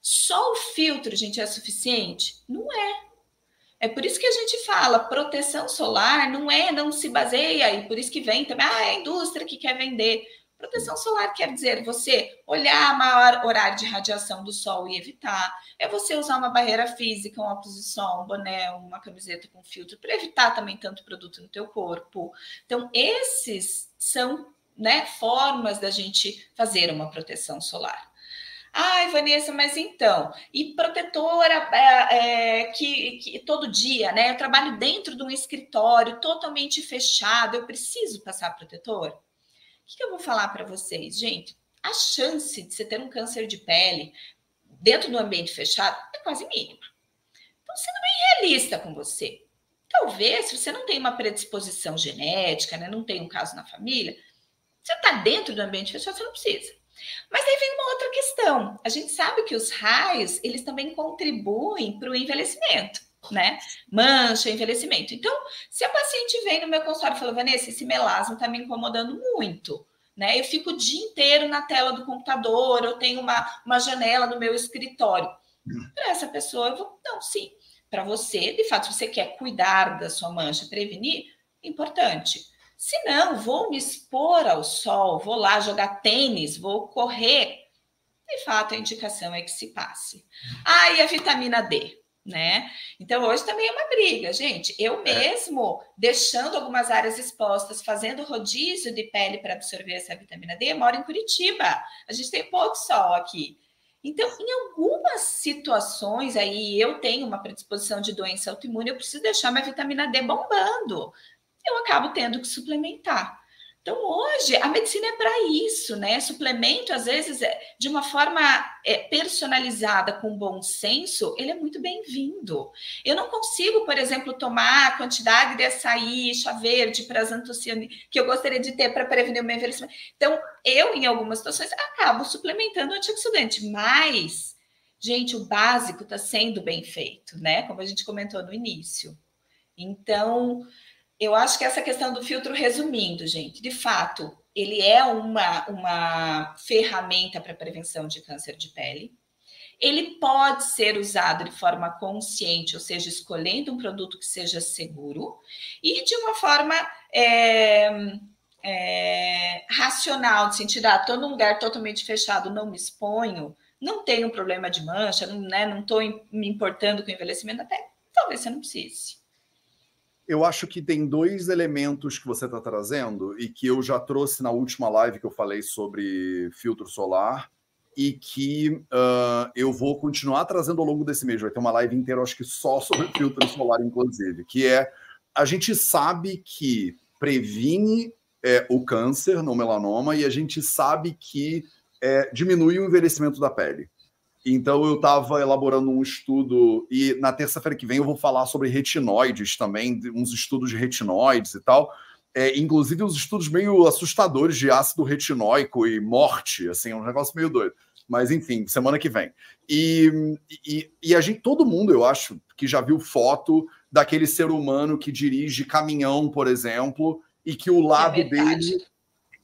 Só o filtro, gente, é suficiente? Não é. É por isso que a gente fala, proteção solar não é, não se baseia, e por isso que vem também, ah, é a indústria que quer vender. Proteção solar quer dizer você olhar a maior horário de radiação do sol e evitar. É você usar uma barreira física, um óculos de sol, um boné, uma camiseta com filtro, para evitar também tanto produto no teu corpo. Então, esses são né, formas da gente fazer uma proteção solar. Ai, Vanessa, mas então, e protetora é, é, que, que, todo dia, né? Eu trabalho dentro de um escritório totalmente fechado, eu preciso passar protetor? O que, eu vou falar para vocês, gente? A chance de você ter um câncer de pele dentro do ambiente fechado é quase mínima. Então, sendo bem realista com você, talvez, se você não tem uma predisposição genética, né, não tem um caso na família, você está dentro do ambiente fechado, você não precisa. Mas aí vem uma outra questão. A gente sabe que os raios, eles também contribuem para o envelhecimento né? Mancha, envelhecimento. Então, se a paciente vem no meu consultório e fala, Vanessa, esse melasma está me incomodando muito, né? Eu fico o dia inteiro na tela do computador, eu tenho uma, uma janela no meu escritório. Para essa pessoa, eu vou, não, sim. Para você, de fato, se você quer cuidar da sua mancha, prevenir, importante. Se não, vou me expor ao sol, vou lá jogar tênis, vou correr. De fato, a indicação é que se passe. Ah, e a vitamina D? Né? Então hoje também é uma briga, gente. Eu é. mesmo deixando algumas áreas expostas, fazendo rodízio de pele para absorver essa vitamina D, moro em Curitiba. A gente tem pouco sol aqui. Então, em algumas situações aí eu tenho uma predisposição de doença autoimune, eu preciso deixar minha vitamina D bombando. Eu acabo tendo que suplementar. Então, hoje, a medicina é para isso, né? Suplemento, às vezes, é, de uma forma é, personalizada, com bom senso, ele é muito bem-vindo. Eu não consigo, por exemplo, tomar a quantidade de açaí, chá verde, para que eu gostaria de ter para prevenir o meu envelhecimento. Então, eu, em algumas situações, acabo suplementando antioxidante, mas, gente, o básico está sendo bem feito, né? Como a gente comentou no início. Então, eu acho que essa questão do filtro, resumindo, gente, de fato, ele é uma, uma ferramenta para prevenção de câncer de pele. Ele pode ser usado de forma consciente, ou seja, escolhendo um produto que seja seguro e de uma forma é, é, racional, de sentido, ah, estou num lugar totalmente fechado, não me exponho, não tenho problema de mancha, não estou né, me importando com o envelhecimento até, talvez você não precise eu acho que tem dois elementos que você está trazendo e que eu já trouxe na última live que eu falei sobre filtro solar e que uh, eu vou continuar trazendo ao longo desse mês. Vai ter uma live inteira, acho que só sobre filtro solar, inclusive, que é a gente sabe que previne é, o câncer no melanoma e a gente sabe que é, diminui o envelhecimento da pele. Então eu estava elaborando um estudo e na terça-feira que vem eu vou falar sobre retinoides também, uns estudos de retinoides e tal. É, inclusive uns estudos meio assustadores de ácido retinóico e morte, assim, um negócio meio doido. Mas enfim, semana que vem. E, e, e a gente, todo mundo, eu acho, que já viu foto daquele ser humano que dirige caminhão, por exemplo, e que o lado é dele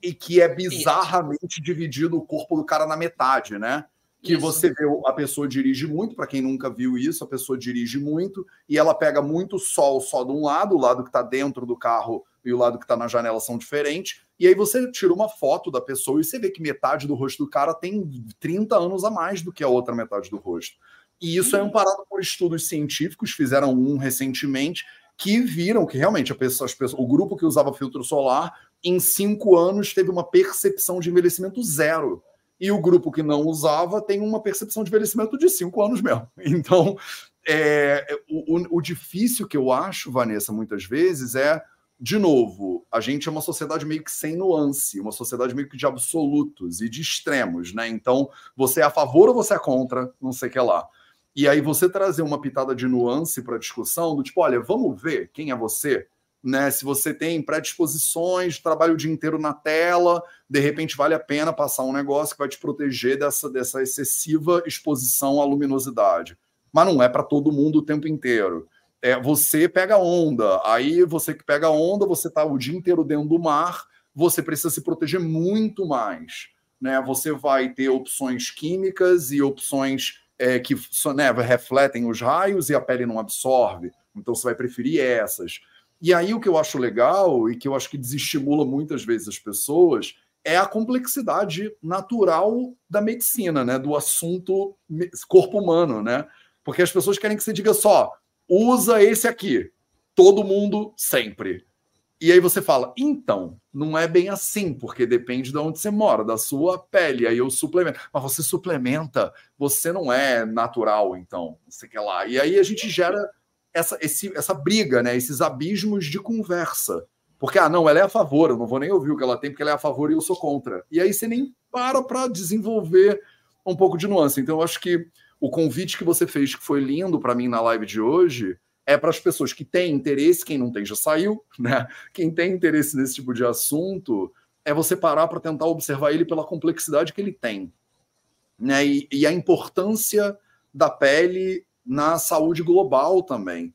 e que é bizarramente dividido o corpo do cara na metade, né? Que Isso. você vê a pessoa dirige muito, para quem nunca viu isso, a pessoa dirige muito e ela pega muito sol só de um lado, o lado que está dentro do carro e o lado que está na janela são diferentes. E aí você tira uma foto da pessoa e você vê que metade do rosto do cara tem 30 anos a mais do que a outra metade do rosto. E isso é uhum. amparado por estudos científicos, fizeram um recentemente, que viram que realmente a pessoa, as pessoas, o grupo que usava filtro solar, em cinco anos, teve uma percepção de envelhecimento zero. E o grupo que não usava tem uma percepção de envelhecimento de cinco anos mesmo. Então, é, o, o difícil que eu acho, Vanessa, muitas vezes, é de novo, a gente é uma sociedade meio que sem nuance, uma sociedade meio que de absolutos e de extremos, né? Então, você é a favor ou você é contra, não sei o que lá. E aí você trazer uma pitada de nuance para a discussão, do tipo, olha, vamos ver quem é você, né? Se você tem predisposições, trabalho o dia inteiro na tela, de repente vale a pena passar um negócio que vai te proteger dessa, dessa excessiva exposição à luminosidade. Mas não é para todo mundo o tempo inteiro é, você pega onda. Aí você que pega onda, você está o dia inteiro dentro do mar, você precisa se proteger muito mais. Né? Você vai ter opções químicas e opções é, que né, refletem os raios e a pele não absorve. Então você vai preferir essas. E aí o que eu acho legal e que eu acho que desestimula muitas vezes as pessoas é a complexidade natural da medicina, né? Do assunto corpo humano, né? Porque as pessoas querem que você diga só, usa esse aqui. Todo mundo sempre. E aí você fala, então, não é bem assim, porque depende de onde você mora, da sua pele. Aí eu suplemento. Mas você suplementa, você não é natural, então, não sei que lá. E aí a gente gera essa, esse, essa briga, né? Esses abismos de conversa. Porque, ah, não, ela é a favor, eu não vou nem ouvir o que ela tem, porque ela é a favor e eu sou contra. E aí você nem para para desenvolver um pouco de nuance. Então, eu acho que o convite que você fez, que foi lindo para mim na live de hoje, é para as pessoas que têm interesse, quem não tem já saiu, né? Quem tem interesse nesse tipo de assunto, é você parar para tentar observar ele pela complexidade que ele tem, né? E, e, a importância da pele na saúde global também.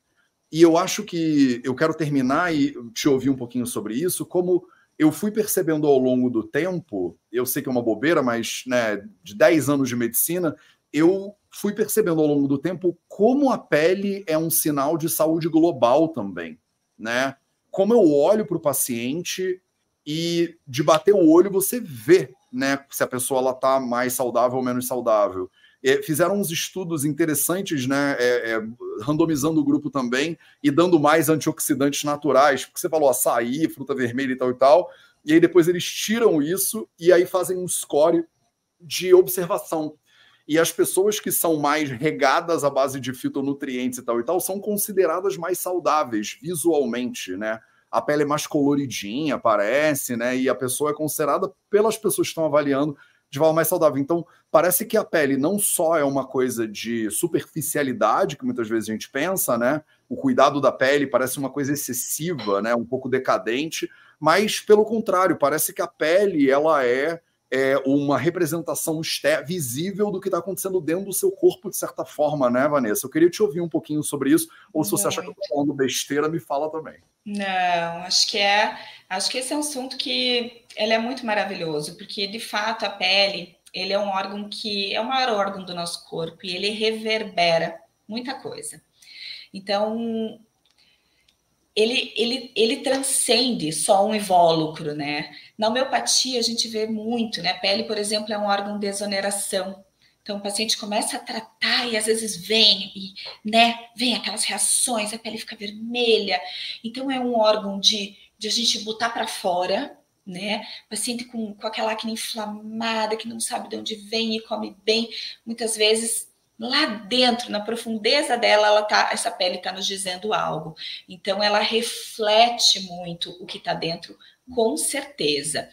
E eu acho que eu quero terminar e te ouvir um pouquinho sobre isso, como eu fui percebendo ao longo do tempo, eu sei que é uma bobeira, mas né, de 10 anos de medicina, eu fui percebendo ao longo do tempo como a pele é um sinal de saúde global também, né? Como eu olho para o paciente e de bater o olho você vê, né, se a pessoa ela tá mais saudável ou menos saudável. É, fizeram uns estudos interessantes, né, é, é, randomizando o grupo também e dando mais antioxidantes naturais, porque você falou açaí, fruta vermelha e tal e tal, e aí depois eles tiram isso e aí fazem um score de observação. E as pessoas que são mais regadas à base de fitonutrientes e tal e tal são consideradas mais saudáveis visualmente, né? A pele é mais coloridinha, parece, né? E a pessoa é considerada pelas pessoas que estão avaliando de valor mais saudável. Então, parece que a pele não só é uma coisa de superficialidade, que muitas vezes a gente pensa, né? O cuidado da pele parece uma coisa excessiva, né? Um pouco decadente, mas pelo contrário, parece que a pele ela é é, uma representação visível do que está acontecendo dentro do seu corpo, de certa forma, né, Vanessa? Eu queria te ouvir um pouquinho sobre isso, ou se você acha que eu estou falando besteira, me fala também. Não, acho que é, acho que esse é um assunto que ele é muito maravilhoso, porque de fato a pele, ele é um órgão que é o maior órgão do nosso corpo e ele reverbera muita coisa. Então, ele, ele, ele transcende só um invólucro, né? Na homeopatia, a gente vê muito, né? A pele, por exemplo, é um órgão de exoneração. Então, o paciente começa a tratar e às vezes vem, e, né? Vem aquelas reações, a pele fica vermelha. Então, é um órgão de, de a gente botar para fora, né? Paciente com, com aquela acne inflamada, que não sabe de onde vem e come bem, muitas vezes lá dentro, na profundeza dela, ela tá, essa pele está nos dizendo algo. Então, ela reflete muito o que está dentro, com certeza.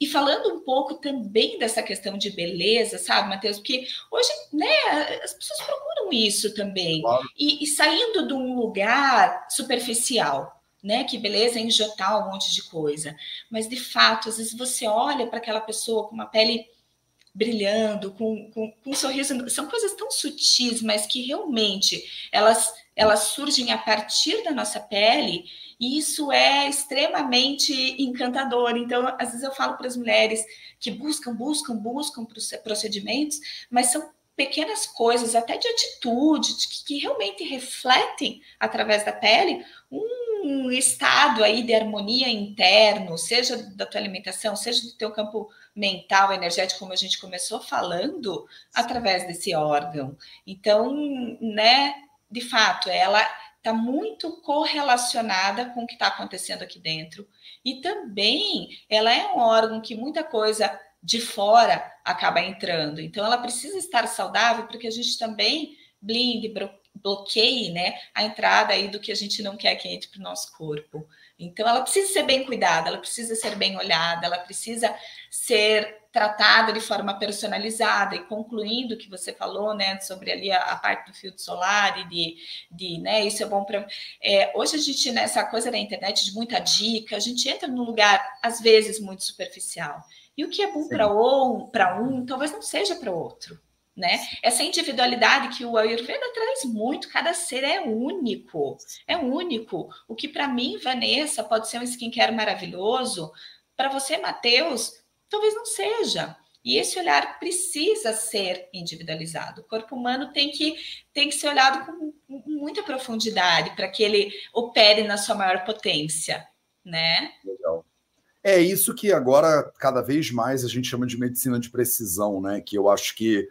E falando um pouco também dessa questão de beleza, sabe, Matheus? Porque hoje, né, as pessoas procuram isso também. Claro. E, e saindo de um lugar superficial, né? Que beleza é injetar um monte de coisa. Mas, de fato, às vezes você olha para aquela pessoa com uma pele brilhando, com, com, com, um sorriso. São coisas tão sutis, mas que realmente elas, elas surgem a partir da nossa pele, e isso é extremamente encantador. Então, às vezes eu falo para as mulheres que buscam, buscam, buscam procedimentos, mas são pequenas coisas, até de atitude, que, que realmente refletem através da pele um estado aí de harmonia interno, seja da tua alimentação, seja do teu campo mental, energético, como a gente começou falando, através desse órgão. Então, né, de fato, ela está muito correlacionada com o que está acontecendo aqui dentro. E também ela é um órgão que muita coisa de fora acaba entrando. Então, ela precisa estar saudável porque a gente também blinde, bloqueie né, a entrada aí do que a gente não quer que entre para o nosso corpo. Então, ela precisa ser bem cuidada, ela precisa ser bem olhada, ela precisa ser tratada de forma personalizada. E concluindo o que você falou, né, sobre ali a, a parte do filtro solar e de, de né, isso é bom para. É, hoje a gente, nessa coisa da internet de muita dica, a gente entra num lugar, às vezes, muito superficial. E o que é bom para um, para um, talvez não seja para outro né? Essa individualidade que o Ayurveda traz muito, cada ser é único, é único. O que para mim, Vanessa, pode ser um skincare maravilhoso, para você, Matheus, talvez não seja. E esse olhar precisa ser individualizado. O corpo humano tem que, tem que ser olhado com muita profundidade para que ele opere na sua maior potência, né? Legal. É isso que agora, cada vez mais, a gente chama de medicina de precisão, né? Que eu acho que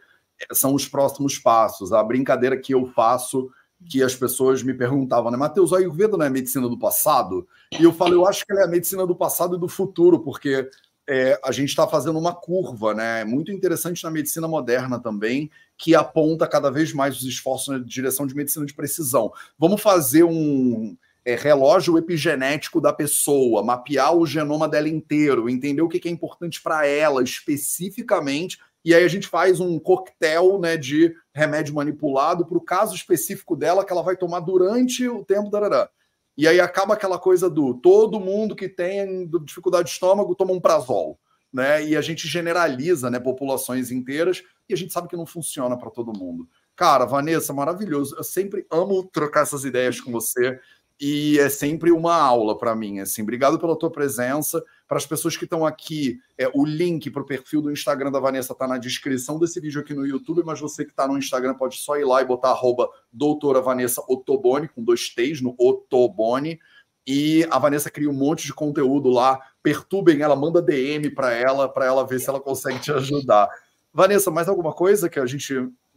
são os próximos passos. A brincadeira que eu faço, que as pessoas me perguntavam, né, Matheus, a Ayurveda não é medicina do passado? E eu falo, eu acho que ela é a medicina do passado e do futuro, porque é, a gente está fazendo uma curva, né? Muito interessante na medicina moderna também, que aponta cada vez mais os esforços na direção de medicina de precisão. Vamos fazer um é, relógio epigenético da pessoa, mapear o genoma dela inteiro, entender o que é importante para ela especificamente e aí a gente faz um coquetel né, de remédio manipulado para o caso específico dela que ela vai tomar durante o tempo da E aí acaba aquela coisa do todo mundo que tem dificuldade de estômago toma um prazol, né? E a gente generaliza, né, populações inteiras e a gente sabe que não funciona para todo mundo. Cara, Vanessa, maravilhoso. Eu sempre amo trocar essas ideias com você e é sempre uma aula para mim. Assim, obrigado pela tua presença. Para as pessoas que estão aqui, é, o link para o perfil do Instagram da Vanessa está na descrição desse vídeo aqui no YouTube, mas você que está no Instagram pode só ir lá e botar arroba doutora Vanessa com dois T's no Otoboni. E a Vanessa cria um monte de conteúdo lá. Perturbem ela, manda DM para ela, para ela ver se ela consegue te ajudar. Vanessa, mais alguma coisa que a gente.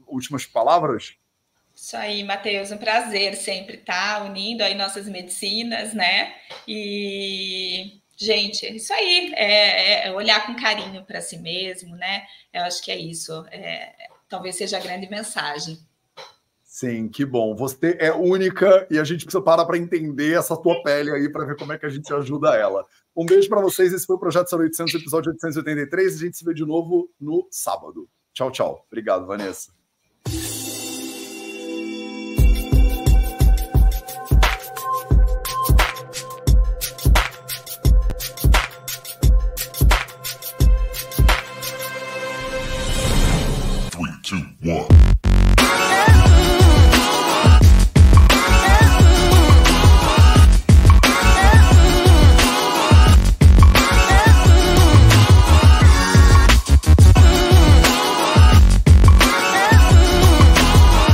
Últimas palavras? Isso aí, Matheus, um prazer sempre estar unindo aí nossas medicinas, né? E Gente, isso aí, é, é olhar com carinho para si mesmo, né? Eu acho que é isso. É, talvez seja a grande mensagem. Sim, que bom. Você é única e a gente precisa parar para entender essa tua pele aí para ver como é que a gente ajuda ela. Um beijo para vocês. Esse foi o Projeto 0800, episódio 883. A gente se vê de novo no sábado. Tchau, tchau. Obrigado, Vanessa.